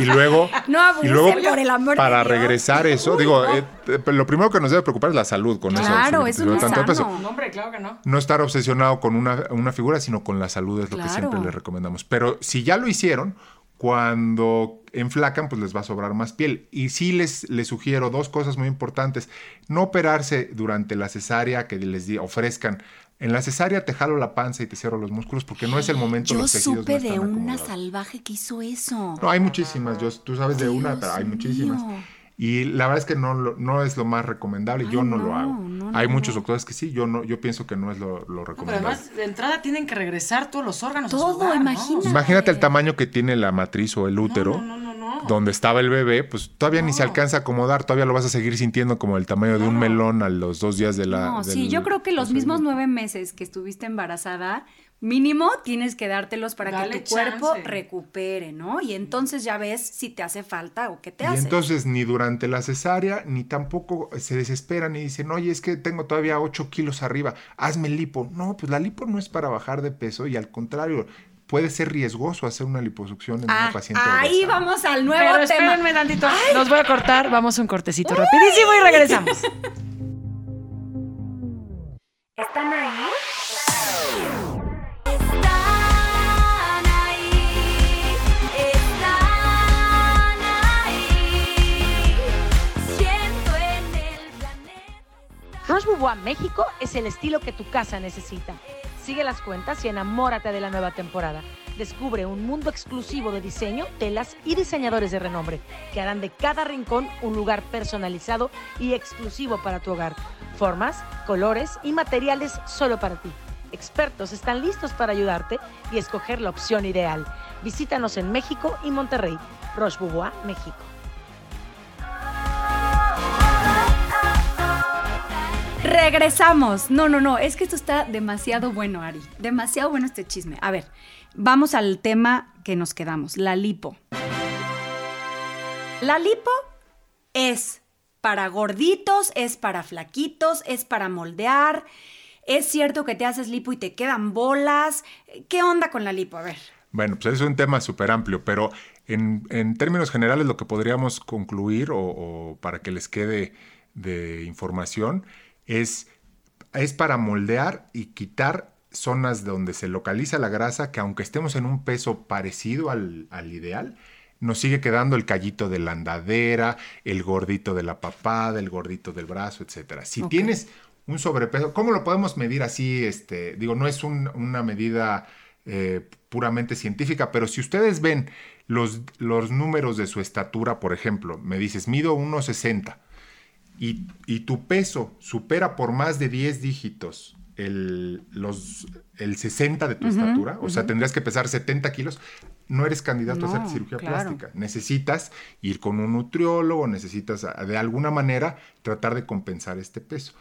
E: Y luego,
A: No
E: y luego
A: por el amor de
E: para
A: Dios.
E: regresar eso, digo, eh, eh, lo primero que nos debe preocupar es la salud con
A: Claro,
E: eso.
A: eso no es
E: tanto de peso.
A: sano.
C: No, hombre, claro que no.
E: No estar obsesionado con una, una figura, sino con la salud es lo que
A: Claro.
E: siempre les recomendamos. Pero si ya lo hicieron, cuando enflacan, pues les va a sobrar más piel. Y sí les, les sugiero dos cosas muy importantes. No operarse durante la cesárea, que les ofrezcan. En la cesárea te jalo la panza y te cierro los músculos porque no es el momento.
A: Yo
E: los tejidos no
A: supe de una salvaje que hizo eso.
E: No, hay muchísimas. Yo, tú sabes de una, pero hay muchísimas.
A: mío.
E: Y la verdad es que no, lo- no es lo más recomendable. yo no, lo hago.
A: no,
E: hay
A: no,
E: muchos
A: no.
E: doctores que sí. Yo no. Yo pienso que no es lo, lo
C: No, pero
E: recomendable.
C: además, de entrada tienen que regresar todos los órganos. a su
A: Todo,
C: lugar, ¿no?
A: imagínate.
E: Imagínate el tamaño que tiene la matriz o el útero.
C: No, no, no, no.
E: Donde estaba el bebé, pues todavía ni se alcanza a acomodar, todavía lo vas a seguir sintiendo como el tamaño de un melón a los dos días de la.
A: No,
E: del
A: sí, yo creo que los mismos nueve meses que estuviste embarazada, mínimo tienes que dártelos para
C: Dale
A: que tu cuerpo recupere, ¿no? Y entonces ya ves si te hace falta o qué te
E: Y
A: hace.
E: entonces ni durante la cesárea, ni tampoco se desesperan y dicen, oye, es que tengo todavía 8 kilos arriba, hazme lipo. No, pues la lipo no es para bajar de peso y al contrario, puede ser riesgoso hacer una liposucción en
A: Ah,
E: una paciente
A: ahí
E: obesa.
A: vamos al nuevo
C: Pero
A: tema.
C: espérenme tantito. Los voy a cortar. Vamos a un cortecito rapidísimo y regresamos. [laughs]
A: ¿Están ahí?
D: Roche Bobois México es el estilo que tu casa necesita. Sigue las cuentas y enamórate de la nueva temporada. Descubre un mundo exclusivo de diseño, telas y diseñadores de renombre que harán de cada rincón un lugar personalizado y exclusivo para tu hogar. Formas, colores y materiales solo para ti. Expertos están listos para ayudarte y escoger la opción ideal. Visítanos en México y Monterrey. Roche Bobois México.
A: Regresamos. No, no, no, es que esto está demasiado bueno, Ari. Demasiado bueno este chisme. A ver, vamos al tema que nos quedamos, la lipo. La lipo es para gorditos, es para flaquitos, es para moldear. Es cierto que te haces lipo y te quedan bolas. ¿Qué onda con la lipo? A ver.
E: Bueno, pues es un tema súper amplio, pero en, en términos generales lo que podríamos concluir o, o para que les quede de información es, es para moldear y quitar zonas donde se localiza la grasa que aunque estemos en un peso parecido al, al ideal, nos sigue quedando el callito de la andadera, el gordito de la papada, el gordito del brazo, etcétera. Si tienes un sobrepeso, ¿cómo lo podemos medir así? Este, digo, no es un- una medida eh, puramente científica, pero si ustedes ven los, los números de su estatura, por ejemplo, me dices, mido 1,60 y, y tu peso supera por más de 10 dígitos el, los, el 60 de tu estatura, o sea, tendrías que pesar 70 kilos, no eres candidato a hacer cirugía
A: claro.
E: plástica. Necesitas ir con un nutriólogo, necesitas de alguna manera tratar de compensar este peso.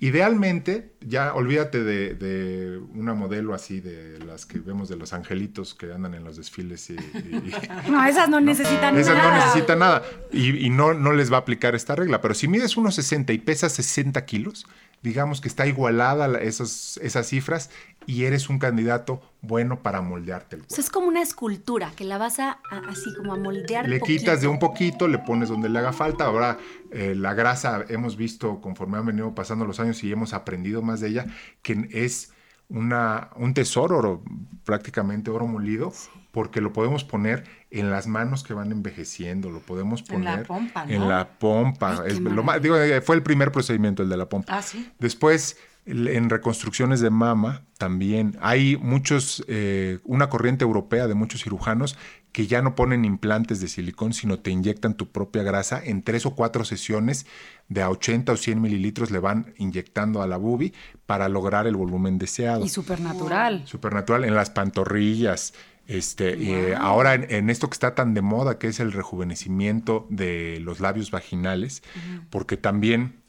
E: Idealmente, ya olvídate de, de una modelo así de las que vemos de los angelitos que andan en los desfiles y, y- y- [laughs]
A: No, esas no necesitan
E: esas
A: nada.
E: no necesitan nada y, y no, no les va a aplicar esta regla. Pero si mides 1,60 y pesas 60 kilos, digamos que está igualada la- esos, esas cifras y eres un candidato bueno para moldearte el
A: O sea, es como una escultura que la vas a, a- así como a moldear.
E: Le
A: poquito.
E: quitas de un poquito, le pones donde le haga falta. Ahora, eh, la grasa, hemos visto conforme han venido pasando los años y hemos aprendido más de ella, que es una, un tesoro, oro- prácticamente oro molido, porque lo podemos poner en las manos que van envejeciendo, lo podemos
C: En la
E: poner
C: pompa,
E: en
C: ¿no?
E: la pompa.
A: Ay,
E: Es lo más- digo, eh, fue el primer procedimiento, el de la pompa.
C: Ah, sí.
E: Después, en reconstrucciones de mama, también hay muchos, eh, una corriente europea de muchos cirujanos que ya no ponen implantes de silicón, sino te inyectan tu propia grasa en tres o cuatro sesiones de a 80 o 100 mililitros le van inyectando a la bubi para lograr el volumen deseado
A: Y súper natural.
E: supernatural en las pantorrillas. Este, y, eh, ahora en, en esto que está tan de moda, que es el rejuvenecimiento de los labios vaginales, porque también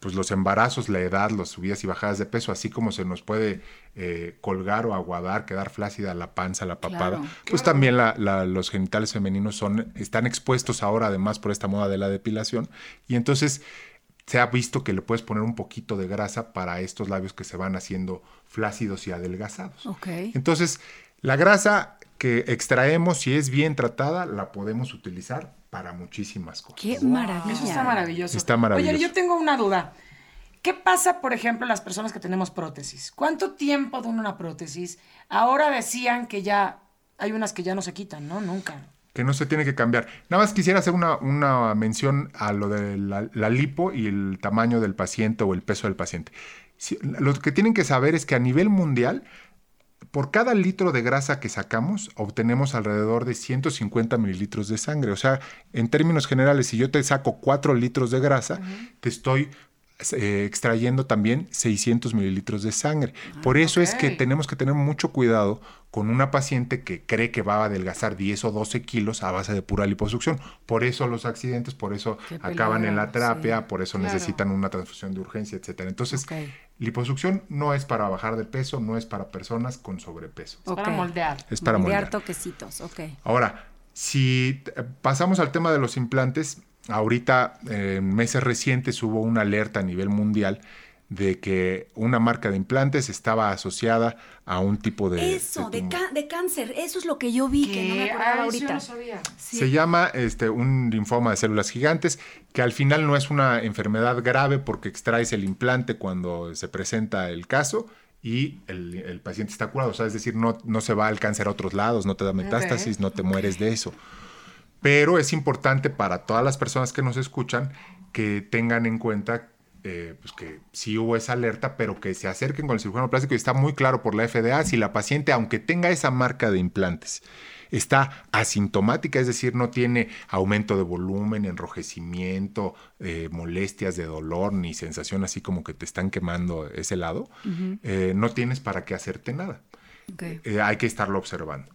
E: pues los embarazos, la edad, las subidas y bajadas de peso, así como se nos puede eh, colgar o aguadar, quedar flácida la panza, la papada,
A: Claro.
E: pues también la- la- los genitales femeninos son, están expuestos ahora además por esta moda de la depilación. Y entonces se ha visto que le puedes poner un poquito de grasa para estos labios que se van haciendo flácidos y adelgazados.
A: Ok.
E: Entonces, la grasa que extraemos, si es bien tratada, la podemos utilizar para muchísimas cosas.
A: Qué maravilla.
C: Eso está maravilloso.
E: Está maravilloso.
C: Oye, yo tengo una duda. ¿Qué pasa, por ejemplo, las personas que tenemos prótesis? ¿Cuánto tiempo dura una prótesis? Ahora decían que ya hay unas que ya no se quitan, ¿no? Nunca.
E: que no se tiene que cambiar. Nada más quisiera hacer una, una mención a lo de la, la lipo y el tamaño del paciente o el peso del paciente. Si- lo que tienen que saber es que a nivel mundial, por cada litro de grasa que sacamos, obtenemos alrededor de 150 mililitros de sangre. O sea, en términos generales, si yo te saco 4 litros de grasa, te estoy eh, extrayendo también 600 mililitros de sangre. Por eso es que tenemos que tener mucho cuidado con una paciente que cree que va a adelgazar 10 o 12 kilos a base de pura liposucción. Por eso los accidentes, por eso
C: Qué
E: acaban en la terapia, por eso
C: Claro.
E: necesitan una transfusión de urgencia, etcétera. Entonces, liposucción no es para bajar de peso, no es para personas con sobrepeso.
C: Es para moldear.
E: Es para
A: Moldear
E: moldear.
A: toquecitos, ok.
E: Ahora, si pasamos al tema de los implantes, ahorita eh, en meses recientes hubo una alerta a nivel mundial de que una marca de implantes estaba asociada a un tipo de...
A: Eso,
E: de
A: cáncer, eso es lo que yo vi, que no me acordaba ahorita.
C: yo no sabía.
A: Sí.
E: Se llama este, un linfoma de células gigantes, que al final no es una enfermedad grave porque extraes el implante cuando se presenta el caso y el, el paciente está curado. O sea, es decir, no, no se va al cáncer a otros lados, no te da metástasis, no te mueres de eso. Pero es importante para todas las personas que nos escuchan que tengan en cuenta eh, pues que sí hubo esa alerta, pero que se acerquen con el cirujano plástico y está muy claro por la FDA si la paciente, aunque tenga esa marca de implantes, está asintomática, es decir, no tiene aumento de volumen, enrojecimiento, eh, molestias de dolor ni sensación así como que te están quemando ese lado, eh, no tienes para qué hacerte nada. Hay que estarlo observando.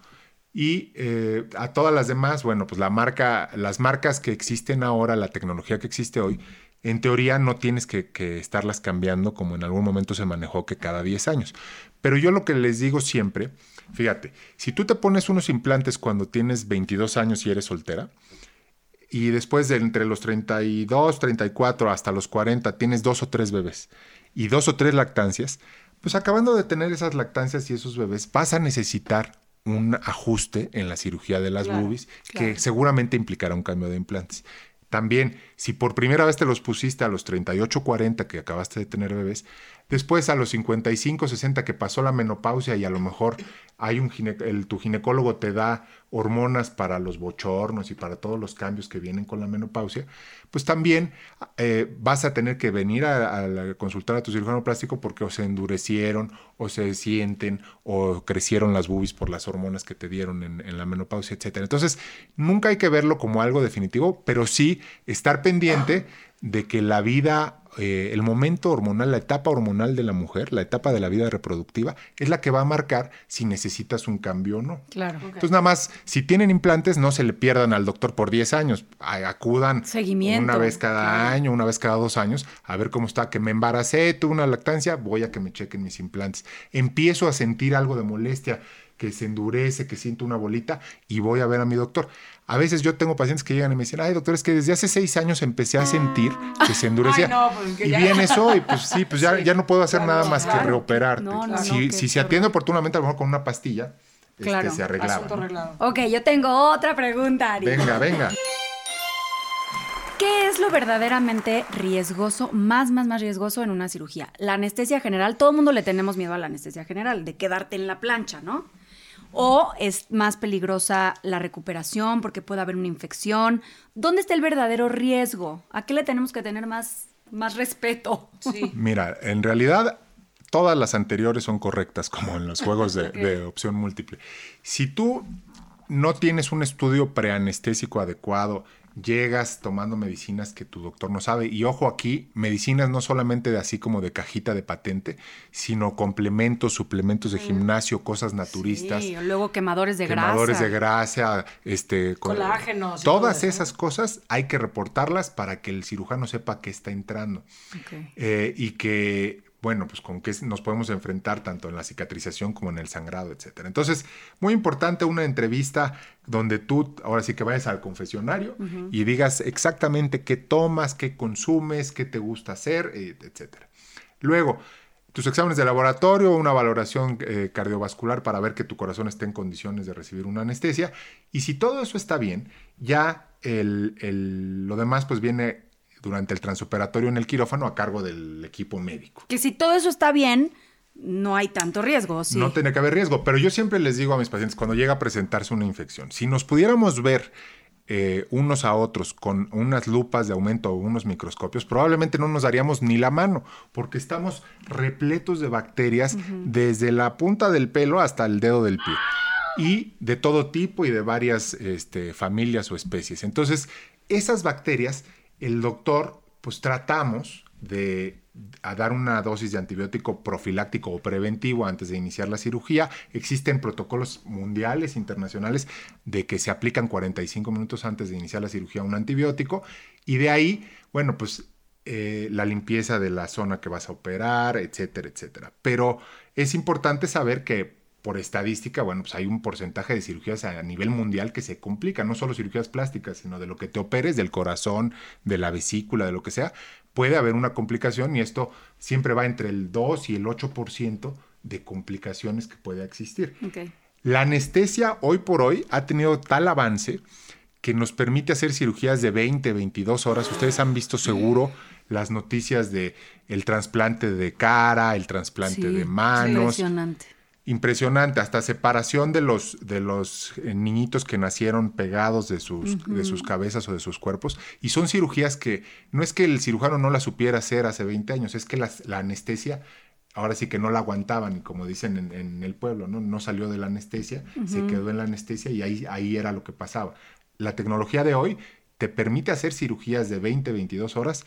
E: Y eh, a todas las demás, bueno, pues la marca, las marcas que existen ahora, la tecnología que existe hoy, en teoría no tienes que, que estarlas cambiando como en algún momento se manejó que cada 10 años. Pero yo lo que les digo siempre, fíjate, si tú te pones unos implantes cuando tienes 22 años y eres soltera, y después de entre los 32, 34 hasta los 40 tienes dos o tres bebés y dos o tres lactancias, pues acabando de tener esas lactancias y esos bebés, vas a necesitar un ajuste en la cirugía de las
C: Claro,
E: boobies que seguramente implicará un cambio de implantes. También, si por primera vez te los pusiste a los 38, 40 que acabaste de tener bebés, después a los 55, 60 que pasó la menopausia y a lo mejor hay un el- tu ginecólogo te da hormonas para los bochornos y para todos los cambios que vienen con la menopausia, pues también eh, vas a tener que venir a, consultar a tu cirujano plástico porque o se endurecieron o se sienten o crecieron las boobies por las hormonas que te dieron en, la menopausia, etcétera. Entonces, nunca hay que verlo como algo definitivo, pero sí estar pendiente de que la vida, eh, el momento hormonal, la etapa hormonal de la mujer, la etapa de la vida reproductiva, es la que va a marcar si necesitas un cambio o no.
A: Claro.
E: Entonces, nada más, si tienen implantes, no se le pierdan al doctor por 10 años. Acudan
A: Seguimiento,
E: una vez cada año, una vez cada dos años, a ver cómo está. Que me embaracé, tuve una lactancia, voy a que me chequen mis implantes. Empiezo a sentir algo de molestia, que se endurece, que siento una bolita y voy a ver a mi doctor. A veces yo tengo pacientes que llegan y me dicen, ay doctor, es que desde hace seis años empecé a sentir que se endurecía.
C: Ay, no, pues, que
E: y
C: ya-
E: viene eso y pues sí, pues ya, ya no puedo hacer
C: Claro,
E: nada más que reoperarte.
A: No, no,
E: si si se atiende oportunamente, a lo mejor con una pastilla, este,
A: Claro.
E: se arreglaba.
A: Ok, yo tengo otra pregunta, Ari.
E: Venga, venga.
A: ¿Qué es lo verdaderamente riesgoso, más, más, más riesgoso en una cirugía? La anestesia general, todo el mundo le tenemos miedo a la anestesia general, de quedarte en la plancha, ¿no? O es más peligrosa la recuperación porque puede haber una infección. ¿Dónde está el verdadero riesgo? ¿A qué le tenemos que tener más, más respeto?
C: Sí. [laughs]
E: Mira, en realidad todas las anteriores son correctas, como en los juegos de, [laughs] de opción múltiple. Si tú no tienes un estudio preanestésico adecuado, llegas tomando medicinas que tu doctor no sabe, y ojo aquí, medicinas no solamente de así como de cajita de patente, sino complementos, suplementos de gimnasio, cosas naturistas.
A: Sí, luego quemadores de
E: quemadores
A: grasa.
E: de grasa, este, co-
C: Colágenos
E: Todas
C: todo
E: esas cosas hay que reportarlas para que el cirujano sepa qué está entrando. Eh, y que bueno, pues con qué nos podemos enfrentar tanto en la cicatrización como en el sangrado, etcétera. Entonces, muy importante una entrevista donde tú ahora sí que vayas al confesionario y digas exactamente qué tomas, qué consumes, qué te gusta hacer, eh, etcétera. Luego, tus exámenes de laboratorio, una valoración eh, cardiovascular para ver que tu corazón esté en condiciones de recibir una anestesia. Y si todo eso está bien, ya el- el- lo demás pues viene durante el transoperatorio en el quirófano a cargo del equipo médico.
A: Que si todo eso está bien, no hay tanto riesgo, ¿sí?
E: No tiene que haber riesgo, pero yo siempre les digo a mis pacientes cuando llega a presentarse una infección, si nos pudiéramos ver eh, unos a otros con unas lupas de aumento o unos microscopios, probablemente no nos daríamos ni la mano, porque estamos repletos de bacterias desde la punta del pelo hasta el dedo del pie. Y de todo tipo y de varias este, familias o especies. Entonces, esas bacterias, el doctor, pues tratamos de a dar una dosis de antibiótico profiláctico o preventivo antes de iniciar la cirugía. Existen protocolos mundiales, internacionales, de que se aplican 45 minutos antes de iniciar la cirugía un antibiótico. Y de ahí, bueno, pues eh, la limpieza de la zona que vas a operar, etcétera, etcétera. Pero es importante saber que por estadística, bueno, pues hay un porcentaje de cirugías a nivel mundial que se complica, no solo cirugías plásticas, sino de lo que te operes, del corazón, de la vesícula, de lo que sea, puede haber una complicación y esto siempre va entre el 2 y el 8% de complicaciones que puede existir. La anestesia hoy por hoy ha tenido tal avance que nos permite hacer cirugías de 20, 22 horas. Ustedes han visto seguro las noticias de el trasplante de cara, el trasplante
A: Sí,
E: de manos.
A: Impresionante.
E: Impresionante, hasta separación de los, de los eh, niñitos que nacieron pegados de sus, de sus cabezas o de sus cuerpos. Y son cirugías que no es que el cirujano no la supiera hacer hace 20 años, es que las- la anestesia ahora sí que no la aguantaban, como dicen en, en el pueblo, ¿no? No salió de la anestesia, se quedó en la anestesia y ahí, ahí era lo que pasaba. La tecnología de hoy te permite hacer cirugías de 20, 22 horas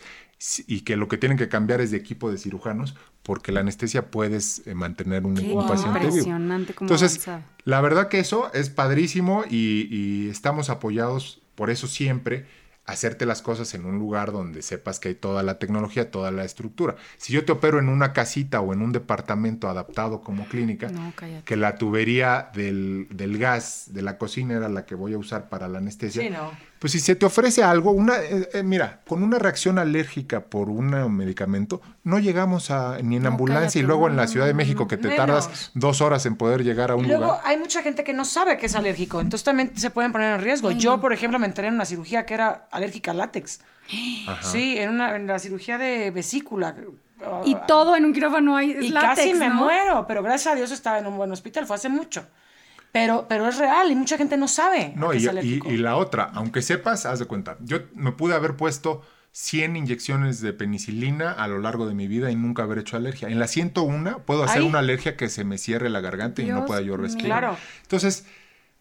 E: y que lo que tienen que cambiar es de equipo de cirujanos porque la anestesia puedes eh, mantener un,
A: Qué
E: un paciente vivo.
A: cómo
E: Entonces,
A: avanzaba.
E: la verdad que eso es padrísimo y, y estamos apoyados por eso siempre hacerte las cosas en un lugar donde sepas que hay toda la tecnología, toda la estructura. Si yo te opero en una casita o en un departamento adaptado como clínica,
A: No,
E: que la tubería del, del gas de la cocina era la que voy a usar para la anestesia,
C: Sí, no.
E: pues si se te ofrece algo, una, eh, eh, mira, con una reacción alérgica por un medicamento, no llegamos a ni en
A: No,
E: ambulancia y luego
A: no,
E: en la Ciudad de México que te
C: Menos.
E: tardas dos horas en poder llegar a un
C: Y luego
E: lugar.
C: hay mucha gente que no sabe que es alérgico, entonces también se pueden poner en riesgo. Yo, por ejemplo, me enteré en una cirugía que era alérgica al látex.
E: Ajá.
C: Sí, en, una, en la cirugía de vesícula.
A: Y todo en un quirófano hay
C: Y
A: látex,
C: casi me
A: ¿no?
C: muero, pero gracias a Dios estaba en un buen hospital, fue hace mucho. Pero, pero es real y mucha gente no sabe
E: No, y,
C: es
E: y-
C: alérgico.
E: y la otra, aunque sepas, haz de cuenta, yo me pude haber puesto 100 inyecciones de penicilina a lo largo de mi vida y nunca haber hecho alergia. En la 101 puedo hacer
C: Ay.
E: una alergia que se me cierre la garganta y no pueda yo respirar.
C: Claro.
E: Entonces,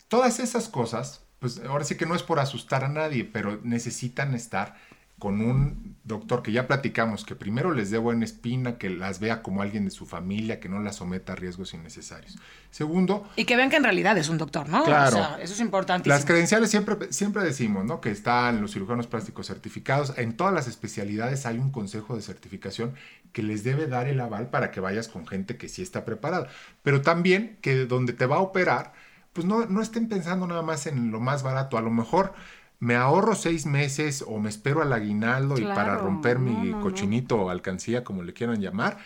E: todas esas cosas, pues ahora sí que no es por asustar a nadie, pero necesitan estar con un doctor que ya platicamos, que primero les dé buena espina, que las vea como alguien de su familia, que no las someta a riesgos innecesarios. Segundo,
C: Y que vean que en realidad es un doctor, ¿no?
E: Claro.
C: O sea, eso es importante.
E: las credenciales siempre, siempre decimos, ¿no? Que están los cirujanos plásticos certificados. En todas las especialidades hay un consejo de certificación que les debe dar el aval para que vayas con gente que sí está preparada. Pero también que donde te va a operar, pues no, no estén pensando nada más en lo más barato. A lo mejor me ahorro seis meses o me espero al aguinaldo y para romper mi
A: no, no, no.
E: cochinito o alcancía, como le quieran llamar.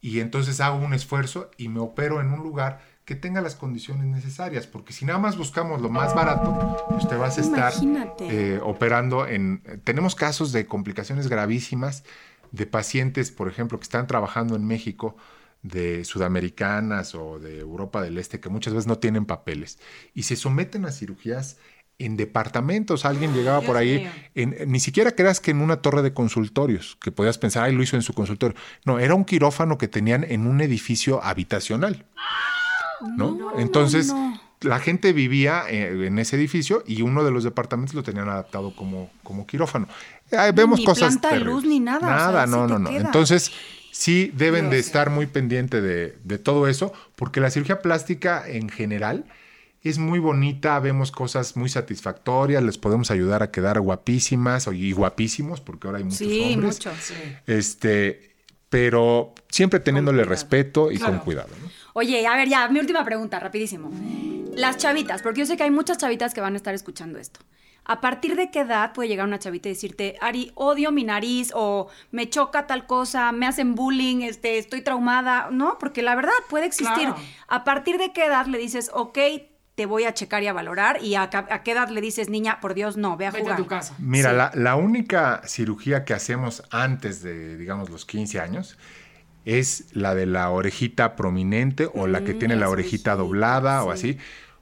E: Y entonces hago un esfuerzo y me opero en un lugar que tenga las condiciones necesarias, porque si nada más buscamos lo más barato, pues te vas a estar eh, operando en... Tenemos casos de complicaciones gravísimas de pacientes, por ejemplo, que están trabajando en México de sudamericanas o de Europa del Este, que muchas veces no tienen papeles y se someten a cirugías en departamentos. Alguien llegaba por ahí, en- ni siquiera creas que en una torre de consultorios, que podías pensar, ay, lo hizo en su consultorio. No, era un quirófano que tenían en un edificio habitacional. ¿no? Entonces,
A: no.
E: la gente vivía eh, en ese edificio y uno de los departamentos lo tenían adaptado como, como quirófano. Vemos
A: ni
E: cosas.
A: planta
E: terribles.
A: luz ni nada, o sea,
E: Nada, no, no, no.
A: queda.
E: Entonces, sí deben de estar muy pendiente de, de todo eso, porque la cirugía plástica en general es muy bonita, vemos cosas muy satisfactorias, les podemos ayudar a quedar guapísimas o- y guapísimos, porque ahora hay muchos
A: Sí,
E: hombres.
A: mucho.
C: Sí.
E: Este, pero siempre teniéndole respeto y con cuidado. ¿no?
A: Oye, a ver, ya, mi última pregunta, rapidísimo. Las chavitas, porque yo sé que hay muchas chavitas que van a estar escuchando esto. ¿A partir de qué edad puede llegar una chavita y decirte, Ari, odio mi nariz o me choca tal cosa, me hacen bullying, este, estoy traumada? No, porque la verdad puede existir.
C: Claro.
A: ¿A partir de qué edad le dices, ok, te voy a checar y a valorar? ¿Y a, qué edad le dices, niña, por Dios, no, ve a
C: Vete
A: jugar?
C: a tu casa.
E: Mira,
A: Sí.
E: la, la única cirugía que hacemos antes de, digamos, los 15 años es la de la orejita prominente o la que tiene la orejita doblada o así.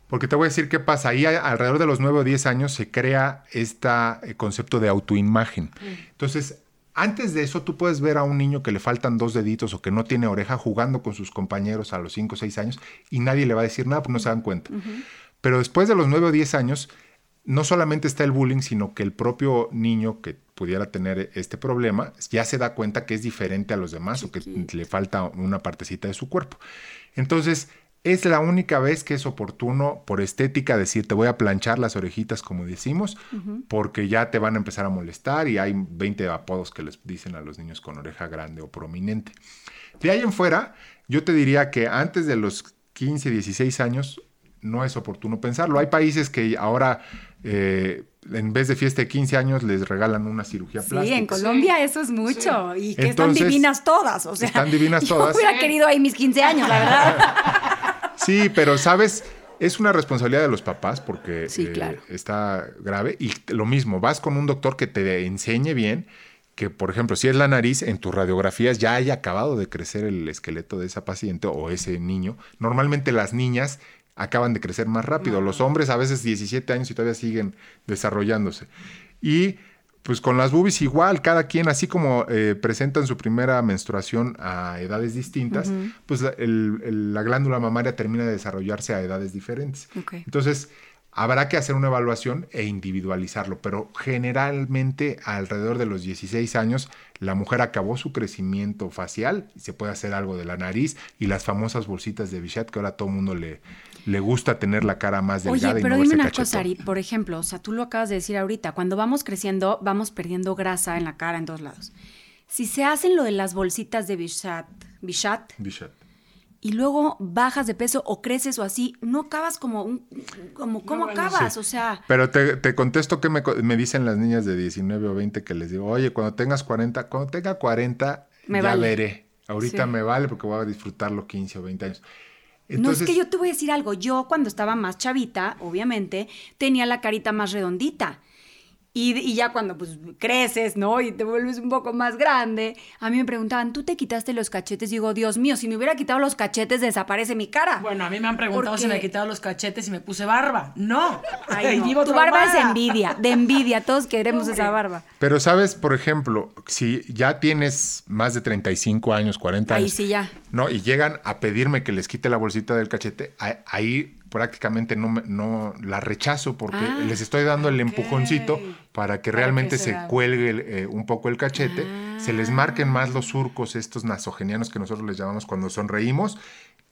E: Porque te voy a decir qué pasa. Ahí a- alrededor de los 9 o 10 años se crea este concepto de autoimagen. Entonces, antes de eso, tú puedes ver a un niño que le faltan dos deditos o que no tiene oreja jugando con sus compañeros a los 5 o 6 años y nadie le va a decir nada porque no se dan cuenta. Pero después de los 9 o 10 años, no solamente está el bullying, sino que el propio niño que pudiera tener este problema ya se da cuenta que es diferente a los demás o que le falta una partecita de su cuerpo. Entonces, es la única vez que es oportuno por estética decir te voy a planchar las orejitas como decimos, porque ya te van a empezar a molestar y hay 20 apodos que les dicen a los niños con oreja grande o prominente. De ahí en fuera, yo te diría que antes de los 15, 16 años no es oportuno pensarlo. Hay países que ahora, eh, en vez de fiesta de 15 años, les regalan una cirugía
A: Sí,
E: plástica.
A: en Colombia eso es mucho. Y que
E: Entonces,
A: están divinas todas. O sea,
E: están divinas [laughs]
A: yo
E: todas.
A: hubiera querido ahí mis 15 años, la verdad. [laughs]
E: Sí, pero sabes, es una responsabilidad de los papás porque
A: Sí,
E: eh,
A: claro.
E: está grave. Y lo mismo, vas con un doctor que te enseñe bien que, por ejemplo, si es la nariz, en tus radiografías ya haya acabado de crecer el esqueleto de esa paciente o ese niño. Normalmente las niñas acaban de crecer más rápido. Los hombres a veces 17 años y todavía siguen desarrollándose. Y pues con las boobies igual, cada quien, así como eh, presentan su primera menstruación a edades distintas, pues la, el- el- la glándula mamaria termina de desarrollarse a edades diferentes. Entonces, habrá que hacer una evaluación e individualizarlo, pero generalmente alrededor de los 16 años la mujer acabó su crecimiento facial y se puede hacer algo de la nariz y las famosas bolsitas de Bichat que ahora todo el mundo le, le gusta tener la cara más
A: Oye,
E: delgada y
A: pero
E: no
A: dime una
E: cachetón.
A: cosa, Ari. Por ejemplo, o sea, tú lo acabas de decir ahorita. Cuando vamos creciendo, vamos perdiendo grasa en la cara en todos lados. Si se hacen lo de las bolsitas de Bichat, Bichat
E: Bichat.
A: y luego bajas de peso o creces o así, no acabas como un... Como, ¿Cómo acabas?
E: sí.
A: O sea...
E: Pero te, te contesto que me, co- me dicen las niñas de 19 o 20 que les digo, oye, cuando tengas 40, cuando tenga 40,
A: Me
E: ya
A: vale.
E: veré. Ahorita
A: Sí.
E: me vale porque voy a disfrutarlo 15 o 20 años.
A: No, es que yo te voy a decir algo. Yo cuando estaba más chavita, obviamente, tenía la carita más redondita. Y, y ya cuando pues creces, ¿no? Y te vuelves un poco más grande, a mí me preguntaban, ¿tú te quitaste los cachetes? Y digo, Dios mío, si me hubiera quitado los cachetes, desaparece mi cara.
C: Bueno, a mí me han preguntado si me he quitado los cachetes y me puse barba. No.
A: Ay, [laughs] no.
C: vivo
A: Tu barba es envidia, de envidia. Todos [laughs] queremos esa barba.
E: Pero sabes, por ejemplo, si ya tienes más de 35 años, 40
A: Ahí
E: años,
A: sí ya.
E: ¿no? Y llegan a pedirme que les quite la bolsita del cachete, ahí prácticamente no, me- no la rechazo porque
A: Ah,
E: les estoy dando el empujoncito para que
C: Para
E: realmente
C: que
E: se, cuelgue el, eh, un poco el cachete, se les marquen más los surcos estos nasogenianos que nosotros les llamamos cuando sonreímos.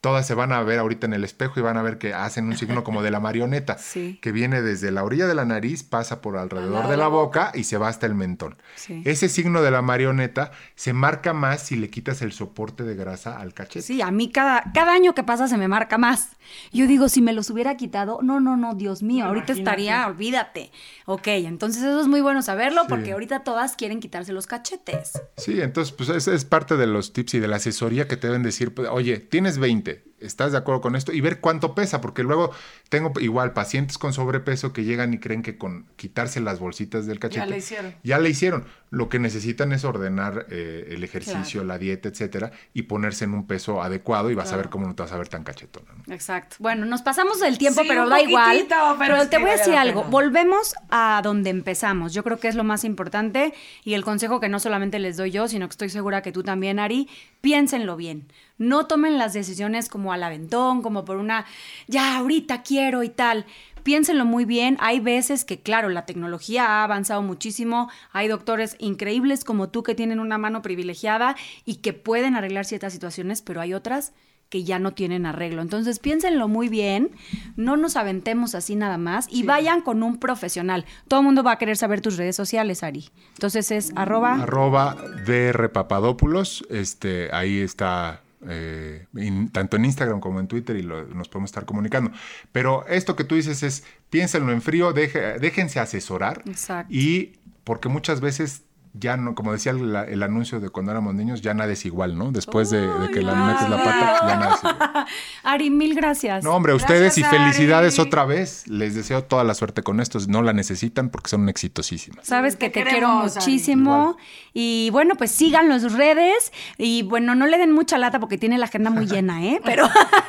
E: Todas se van a ver ahorita en el espejo y van a ver que hacen un signo como de la marioneta, [laughs]
A: Sí.
E: que viene desde la orilla de la nariz, pasa por alrededor
C: lado
E: de la boca y se va hasta el mentón.
A: Sí.
E: Ese signo de la marioneta se marca más si le quitas el soporte de grasa al cachete.
A: Sí, a mí cada, cada año que pasa se me marca más. Yo digo, si me los hubiera quitado, no, no, no, Dios mío, ahorita
C: imagínate.
A: estaría, olvídate. Ok, entonces eso es muy bueno saberlo
E: Sí.
A: porque ahorita todas quieren quitarse los cachetes.
E: Sí, entonces pues es, es parte de los tips y de la asesoría que te deben decir, pues, oye, tienes 20, ¿estás de acuerdo con esto? Y ver cuánto pesa, porque luego tengo igual pacientes con sobrepeso que llegan y creen que con quitarse las bolsitas del cachete
C: le hicieron.
E: ya le hicieron. Lo que necesitan es ordenar eh, el ejercicio, la dieta, etcétera, y ponerse en un peso adecuado y vas a ver cómo no te vas a ver tan cachetona. ¿no?
A: Exacto. Bueno, nos pasamos del tiempo,
C: Sí,
A: pero
C: un
A: da igual.
C: pero
A: te voy a decir algo.
C: pena.
A: Volvemos a donde empezamos. Yo creo que es lo más importante y el consejo que no solamente les doy yo, sino que estoy segura que tú también, Ari, piénsenlo bien. No tomen las decisiones como al aventón, como por una, ya, ahorita quiero y tal. Piénsenlo muy bien. Hay veces que, claro, la tecnología ha avanzado muchísimo. Hay doctores increíbles como tú que tienen una mano privilegiada y que pueden arreglar ciertas situaciones, pero hay otras que ya no tienen arreglo. Entonces piénsenlo muy bien, no nos aventemos así nada más y vayan con un profesional. Todo el mundo va a querer saber tus redes sociales, Ari. Entonces es arroba...
E: Arroba DR Papadopoulos, este, ahí está eh, in- tanto en Instagram como en Twitter y lo- nos podemos estar comunicando. Pero esto que tú dices es, piénsenlo en frío, deje- déjense asesorar.
A: Exacto.
E: Y porque muchas veces ya no, como decía el, el anuncio de cuando éramos niños, ya nada es igual, ¿no? Después de, de que la metes la pata, ya nada es igual. [laughs]
A: Ari, mil gracias.
E: No, hombre, a ustedes y
C: Gracias,
E: felicidades
C: Ari.
E: otra vez. Les deseo toda la suerte con estos. No la necesitan porque son exitosísimas.
A: Sabes que
C: Te
A: te, quiero
C: queremos,
A: muchísimo. Y bueno, pues síganlo en sus redes. Y bueno, no le den mucha lata porque tiene la agenda muy llena, ¿eh? Pero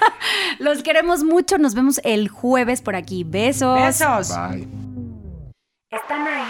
A: [laughs] los queremos mucho. Nos vemos el jueves por aquí. Besos.
C: Besos.
E: Bye.
A: ¿Están ahí?